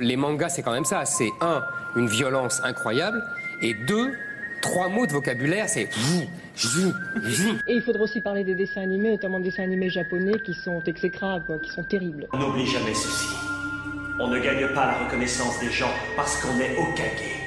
les mangas, c'est quand même ça. C'est un, une violence incroyable, et deux, trois mots de vocabulaire, c'est Et il faudra aussi parler des dessins animés, notamment des dessins animés japonais qui sont exécrables, qui sont terribles. On n'oublie jamais ceci. On ne gagne pas la reconnaissance des gens parce qu'on est Okage.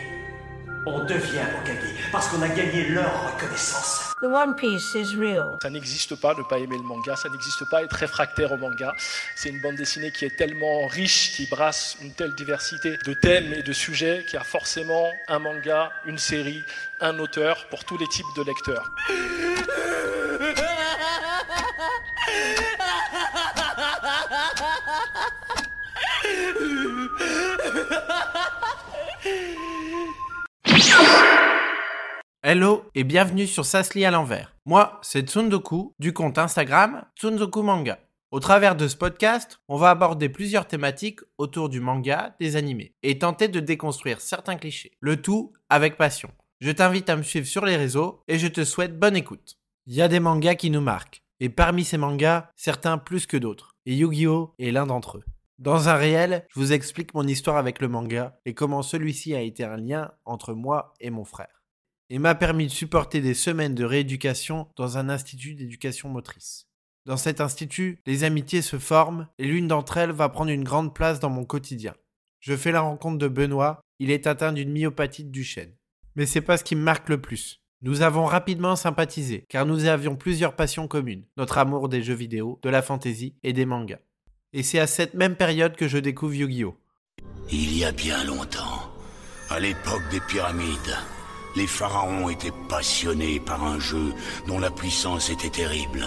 On devient Okage parce qu'on a gagné leur reconnaissance. The One Piece is real. Ça n'existe pas ne pas aimer le manga, ça n'existe pas être réfractaire au manga. C'est une bande dessinée qui est tellement riche, qui brasse une telle diversité de thèmes et de sujets qu'il y a forcément un manga, une série, un auteur pour tous les types de lecteurs. Hello et bienvenue sur Sasli à l'envers. Moi, c'est Tsundoku du compte Instagram Tsundoku Manga. Au travers de ce podcast, on va aborder plusieurs thématiques autour du manga, des animés, et tenter de déconstruire certains clichés. Le tout avec passion. Je t'invite à me suivre sur les réseaux et je te souhaite bonne écoute. Il y a des mangas qui nous marquent, et parmi ces mangas, certains plus que d'autres, et Yu-Gi-Oh est l'un d'entre eux. Dans un réel, je vous explique mon histoire avec le manga et comment celui-ci a été un lien entre moi et mon frère et m'a permis de supporter des semaines de rééducation dans un institut d'éducation motrice. Dans cet institut, les amitiés se forment et l'une d'entre elles va prendre une grande place dans mon quotidien. Je fais la rencontre de Benoît, il est atteint d'une myopathie du chêne. Mais c'est pas ce qui me marque le plus. Nous avons rapidement sympathisé, car nous avions plusieurs passions communes, notre amour des jeux vidéo, de la fantaisie et des mangas. Et c'est à cette même période que je découvre Yu-Gi-Oh! Il y a bien longtemps, à l'époque des pyramides, les pharaons étaient passionnés par un jeu dont la puissance était terrible.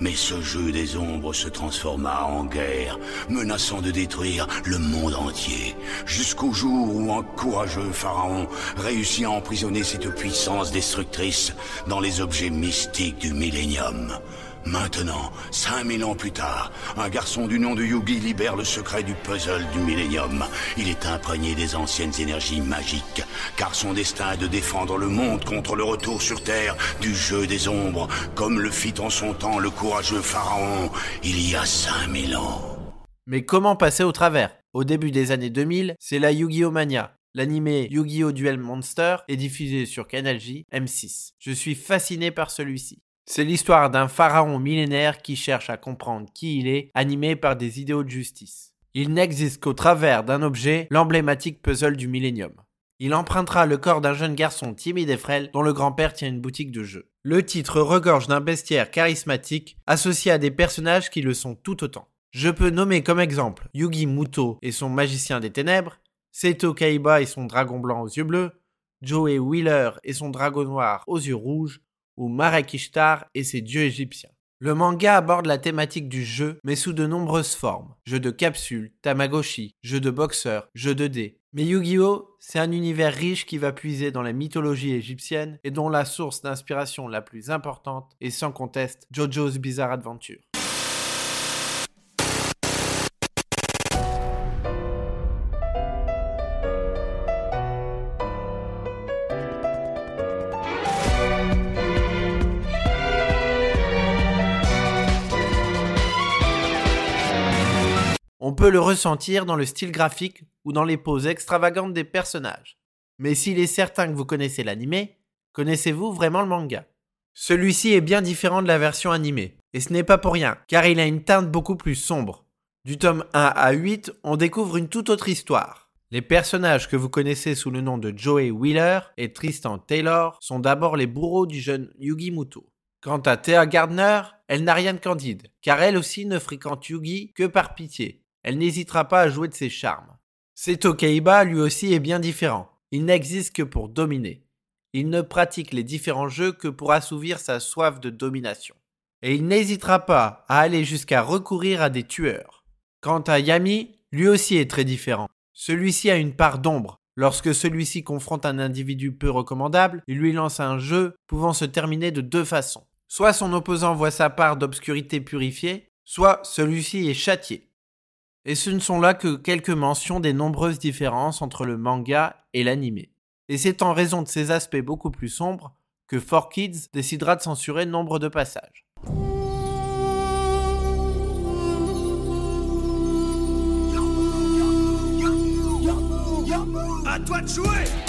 Mais ce jeu des ombres se transforma en guerre, menaçant de détruire le monde entier, jusqu'au jour où un courageux pharaon réussit à emprisonner cette puissance destructrice dans les objets mystiques du millénium. Maintenant, 5000 ans plus tard, un garçon du nom de Yugi libère le secret du puzzle du millénium. Il est imprégné des anciennes énergies magiques, car son destin est de défendre le monde contre le retour sur Terre du jeu des ombres, comme le fit en son temps le courageux pharaon il y a 5000 ans. Mais comment passer au travers? Au début des années 2000, c'est la Yu-Gi-Oh Mania. L'animé Yu-Gi-Oh! Duel Monster est diffusé sur Canal J M6. Je suis fasciné par celui-ci. C'est l'histoire d'un pharaon millénaire qui cherche à comprendre qui il est, animé par des idéaux de justice. Il n'existe qu'au travers d'un objet, l'emblématique puzzle du millénium. Il empruntera le corps d'un jeune garçon timide et frêle dont le grand-père tient une boutique de jeux. Le titre regorge d'un bestiaire charismatique associé à des personnages qui le sont tout autant. Je peux nommer comme exemple Yugi Muto et son magicien des ténèbres, Seto Kaiba et son dragon blanc aux yeux bleus, Joey Wheeler et son dragon noir aux yeux rouges, ou Marek Ishtar et ses dieux égyptiens. Le manga aborde la thématique du jeu, mais sous de nombreuses formes. Jeux de capsules, tamagotchi, jeux de boxeur, jeux de dés. Mais Yu-Gi-Oh! c'est un univers riche qui va puiser dans la mythologie égyptienne et dont la source d'inspiration la plus importante est sans conteste JoJo's Bizarre Adventure. On peut le ressentir dans le style graphique ou dans les poses extravagantes des personnages. Mais s'il est certain que vous connaissez l'animé, connaissez-vous vraiment le manga? Celui-ci est bien différent de la version animée, et ce n'est pas pour rien, car il a une teinte beaucoup plus sombre. Du tome 1 à 8, on découvre une toute autre histoire. Les personnages que vous connaissez sous le nom de Joey Wheeler et Tristan Taylor sont d'abord les bourreaux du jeune Yugi Muto. Quant à Thea Gardner, elle n'a rien de candide, car elle aussi ne fréquente Yugi que par pitié, elle n'hésitera pas à jouer de ses charmes. Seto Kaiba, lui aussi, est bien différent. Il n'existe que pour dominer. Il ne pratique les différents jeux que pour assouvir sa soif de domination. Et il n'hésitera pas à aller jusqu'à recourir à des tueurs. Quant à Yami, lui aussi est très différent. Celui-ci a une part d'ombre. Lorsque celui-ci confronte un individu peu recommandable, il lui lance un jeu pouvant se terminer de deux façons. Soit son opposant voit sa part d'obscurité purifiée, soit celui-ci est châtié. Et ce ne sont là que quelques mentions des nombreuses différences entre le manga et l'animé. Et c'est en raison de ces aspects beaucoup plus sombres que 4Kids décidera de censurer nombre de passages. À toi de jouer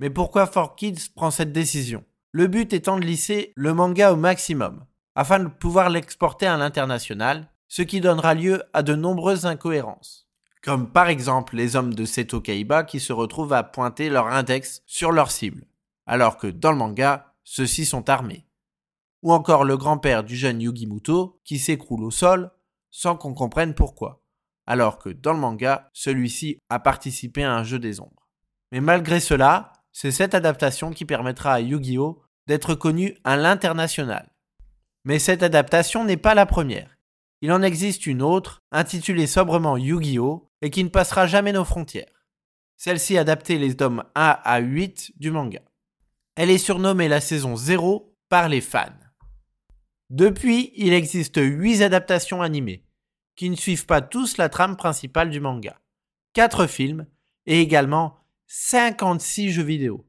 Mais pourquoi 4Kids prend cette décision? Le but étant de lisser le manga au maximum, afin de pouvoir l'exporter à l'international, ce qui donnera lieu à de nombreuses incohérences. Comme par exemple les hommes de Seto Kaiba qui se retrouvent à pointer leur index sur leur cible, alors que dans le manga, ceux-ci sont armés. Ou encore le grand-père du jeune Yugimuto qui s'écroule au sol sans qu'on comprenne pourquoi, alors que dans le manga, celui-ci a participé à un jeu des ombres. Mais malgré cela, c'est cette adaptation qui permettra à Yu-Gi-Oh! d'être connu à l'international. Mais cette adaptation n'est pas la première. Il en existe une autre, intitulée sobrement Yu-Gi-Oh! et qui ne passera jamais nos frontières. Celle-ci adaptait les tomes 1 à 8 du manga. Elle est surnommée la saison 0 par les fans. Depuis, il existe 8 adaptations animées, qui ne suivent pas tous la trame principale du manga, 4 films et également 56 jeux vidéo.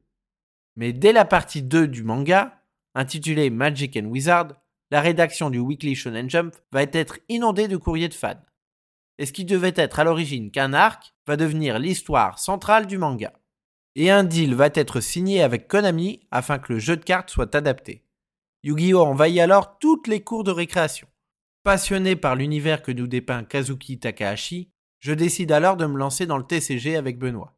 Mais dès la partie 2 du manga, intitulée Magic and Wizard, la rédaction du Weekly Shonen Jump va être inondée de courriers de fans. Et ce qui devait être à l'origine qu'un arc va devenir l'histoire centrale du manga. Et un deal va être signé avec Konami afin que le jeu de cartes soit adapté. Yu-Gi-Oh envahit alors toutes les cours de récréation. Passionné par l'univers que nous dépeint Kazuki Takahashi, je décide alors de me lancer dans le TCG avec Benoît.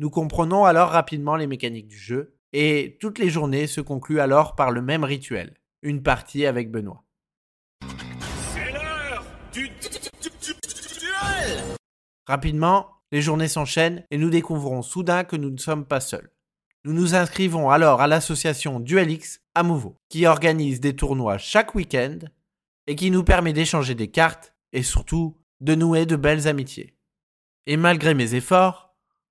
Nous comprenons alors rapidement les mécaniques du jeu, et toutes les journées se concluent alors par le même rituel, une partie avec Benoît. C'est l'heure du duel Rapidement, les journées s'enchaînent et nous découvrons soudain que nous ne sommes pas seuls. Nous nous inscrivons alors à l'association Duelix à Mouveau, qui organise des tournois chaque week-end et qui nous permet d'échanger des cartes et surtout de nouer de belles amitiés. Et malgré mes efforts,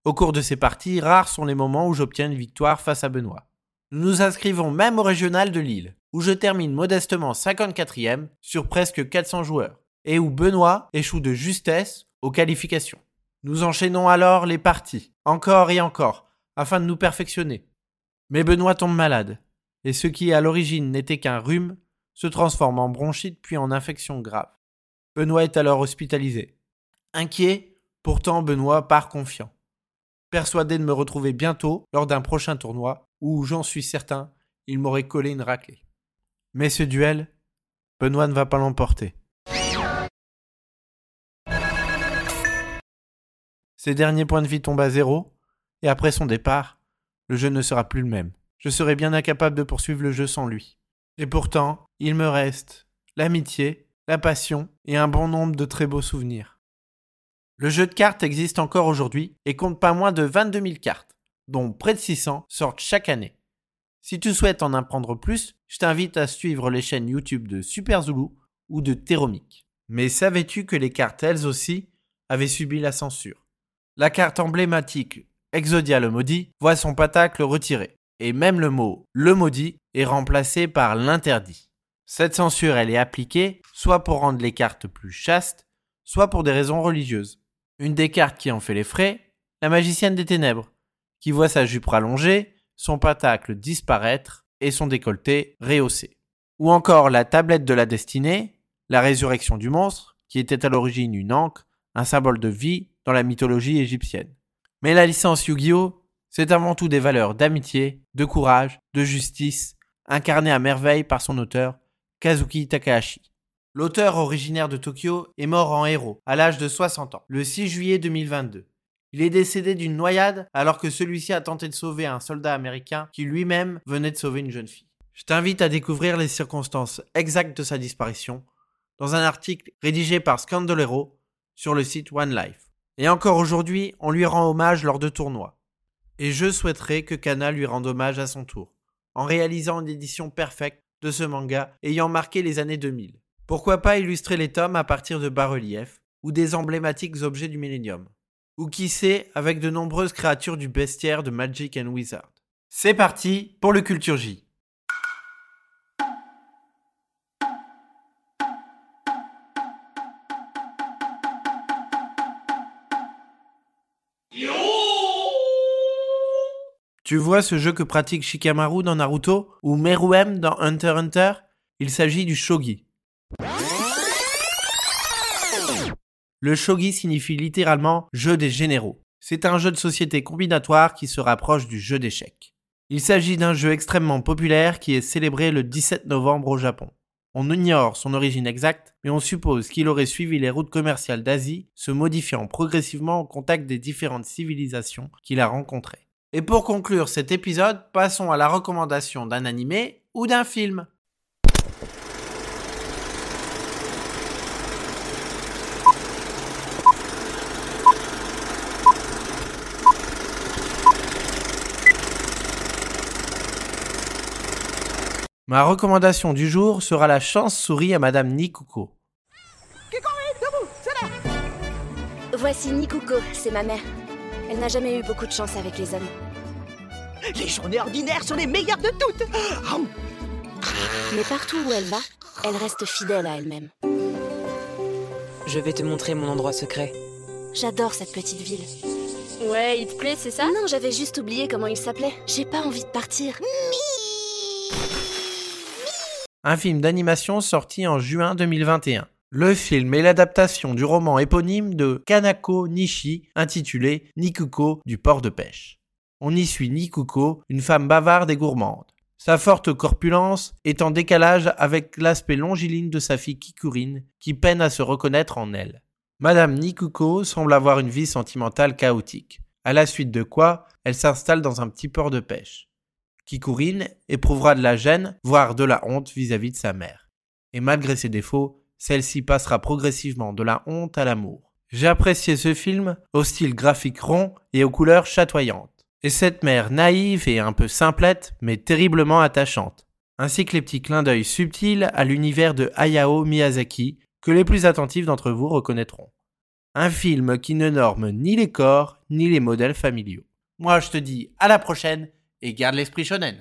au cours de ces parties, rares sont les moments où j'obtiens une victoire face à Benoît. Nous nous inscrivons même au régional de Lille, où je termine modestement 54e sur presque 400 joueurs, et où Benoît échoue de justesse aux qualifications. Nous enchaînons alors les parties, encore et encore, afin de nous perfectionner. Mais Benoît tombe malade, et ce qui à l'origine n'était qu'un rhume se transforme en bronchite puis en infection grave. Benoît est alors hospitalisé. Inquiet, pourtant Benoît part confiant. Persuadé de me retrouver bientôt lors d'un prochain tournoi où, j'en suis certain, il m'aurait collé une raclée. Mais ce duel, Benoît ne va pas l'emporter. Ses derniers points de vie tombent à zéro, et après son départ, le jeu ne sera plus le même. Je serai bien incapable de poursuivre le jeu sans lui. Et pourtant, il me reste l'amitié, la passion et un bon nombre de très beaux souvenirs. Le jeu de cartes existe encore aujourd'hui et compte pas moins de 22 000 cartes, dont près de 600 sortent chaque année. Si tu souhaites en apprendre plus, je t'invite à suivre les chaînes YouTube de Super Zulu ou de Teromic. Mais savais-tu que les cartes, elles aussi, avaient subi la censure? La carte emblématique Exodia le maudit voit son patacle retiré, et même le mot le maudit est remplacé par l'interdit. Cette censure, elle est appliquée soit pour rendre les cartes plus chastes, soit pour des raisons religieuses. Une des cartes qui en fait les frais, la magicienne des ténèbres, qui voit sa jupe rallongée, son patacle disparaître et son décolleté rehaussé. Ou encore la tablette de la destinée, la résurrection du monstre, qui était à l'origine une ancre, un symbole de vie dans la mythologie égyptienne. Mais la licence Yu-Gi-Oh! c'est avant tout des valeurs d'amitié, de courage, de justice, incarnées à merveille par son auteur, Kazuki Takahashi. L'auteur originaire de Tokyo est mort en héros, à l'âge de 60 ans, le 6 juillet 2022. Il est décédé d'une noyade alors que celui-ci a tenté de sauver un soldat américain qui lui-même venait de sauver une jeune fille. Je t'invite à découvrir les circonstances exactes de sa disparition dans un article rédigé par Scandolero sur le site One Life. Et encore aujourd'hui, on lui rend hommage lors de tournois. Et je souhaiterais que Kana lui rende hommage à son tour, en réalisant une édition parfaite de ce manga ayant marqué les années 2000. Pourquoi pas illustrer les tomes à partir de bas-reliefs ou des emblématiques objets du Millennium. Ou qui sait, avec de nombreuses créatures du bestiaire de Magic and Wizard. C'est parti pour le Culture J. Tu vois ce jeu que pratique Shikamaru dans Naruto? Ou Meruem dans Hunter Hunter? Il s'agit du shogi. Le shogi signifie littéralement jeu des généraux. C'est un jeu de société combinatoire qui se rapproche du jeu d'échecs. Il s'agit d'un jeu extrêmement populaire qui est célébré le 17 novembre au Japon. On ignore son origine exacte, mais on suppose qu'il aurait suivi les routes commerciales d'Asie, se modifiant progressivement au contact des différentes civilisations qu'il a rencontrées. Et pour conclure cet épisode, passons à la recommandation d'un animé ou d'un film. Ma recommandation du jour sera la chance souris à Madame Nikuko. Voici Nikuko, c'est ma mère. Elle n'a jamais eu beaucoup de chance avec les hommes. Les journées ordinaires sont les meilleures de toutes Mais partout où elle va, elle reste fidèle à elle-même. Je vais te montrer mon endroit secret. J'adore cette petite ville. Ouais, il te plaît, c'est ça? Non, j'avais juste oublié comment il s'appelait. J'ai pas envie de partir. Un film d'animation sorti en juin 2021. Le film est l'adaptation du roman éponyme de Kanako Nishi intitulé Nikuko du port de pêche. On y suit Nikuko, une femme bavarde et gourmande. Sa forte corpulence est en décalage avec l'aspect longiligne de sa fille Kikurine, qui peine à se reconnaître en elle. Madame Nikuko semble avoir une vie sentimentale chaotique, à la suite de quoi elle s'installe dans un petit port de pêche. Kikurine éprouvera de la gêne, voire de la honte vis-à-vis de sa mère. Et malgré ses défauts, celle-ci passera progressivement de la honte à l'amour. J'ai apprécié ce film au style graphique rond et aux couleurs chatoyantes. Et cette mère naïve et un peu simplette, mais terriblement attachante. Ainsi que les petits clins d'œil subtils à l'univers de Hayao Miyazaki, que les plus attentifs d'entre vous reconnaîtront. Un film qui ne norme ni les corps, ni les modèles familiaux. Moi je te dis à la prochaine et garde l'esprit shonen.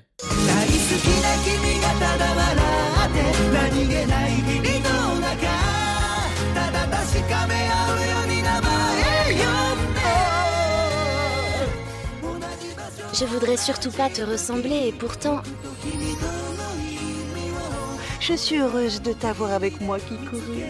Je voudrais surtout pas te ressembler et pourtant... Je suis heureuse de t'avoir avec moi, Kikuru.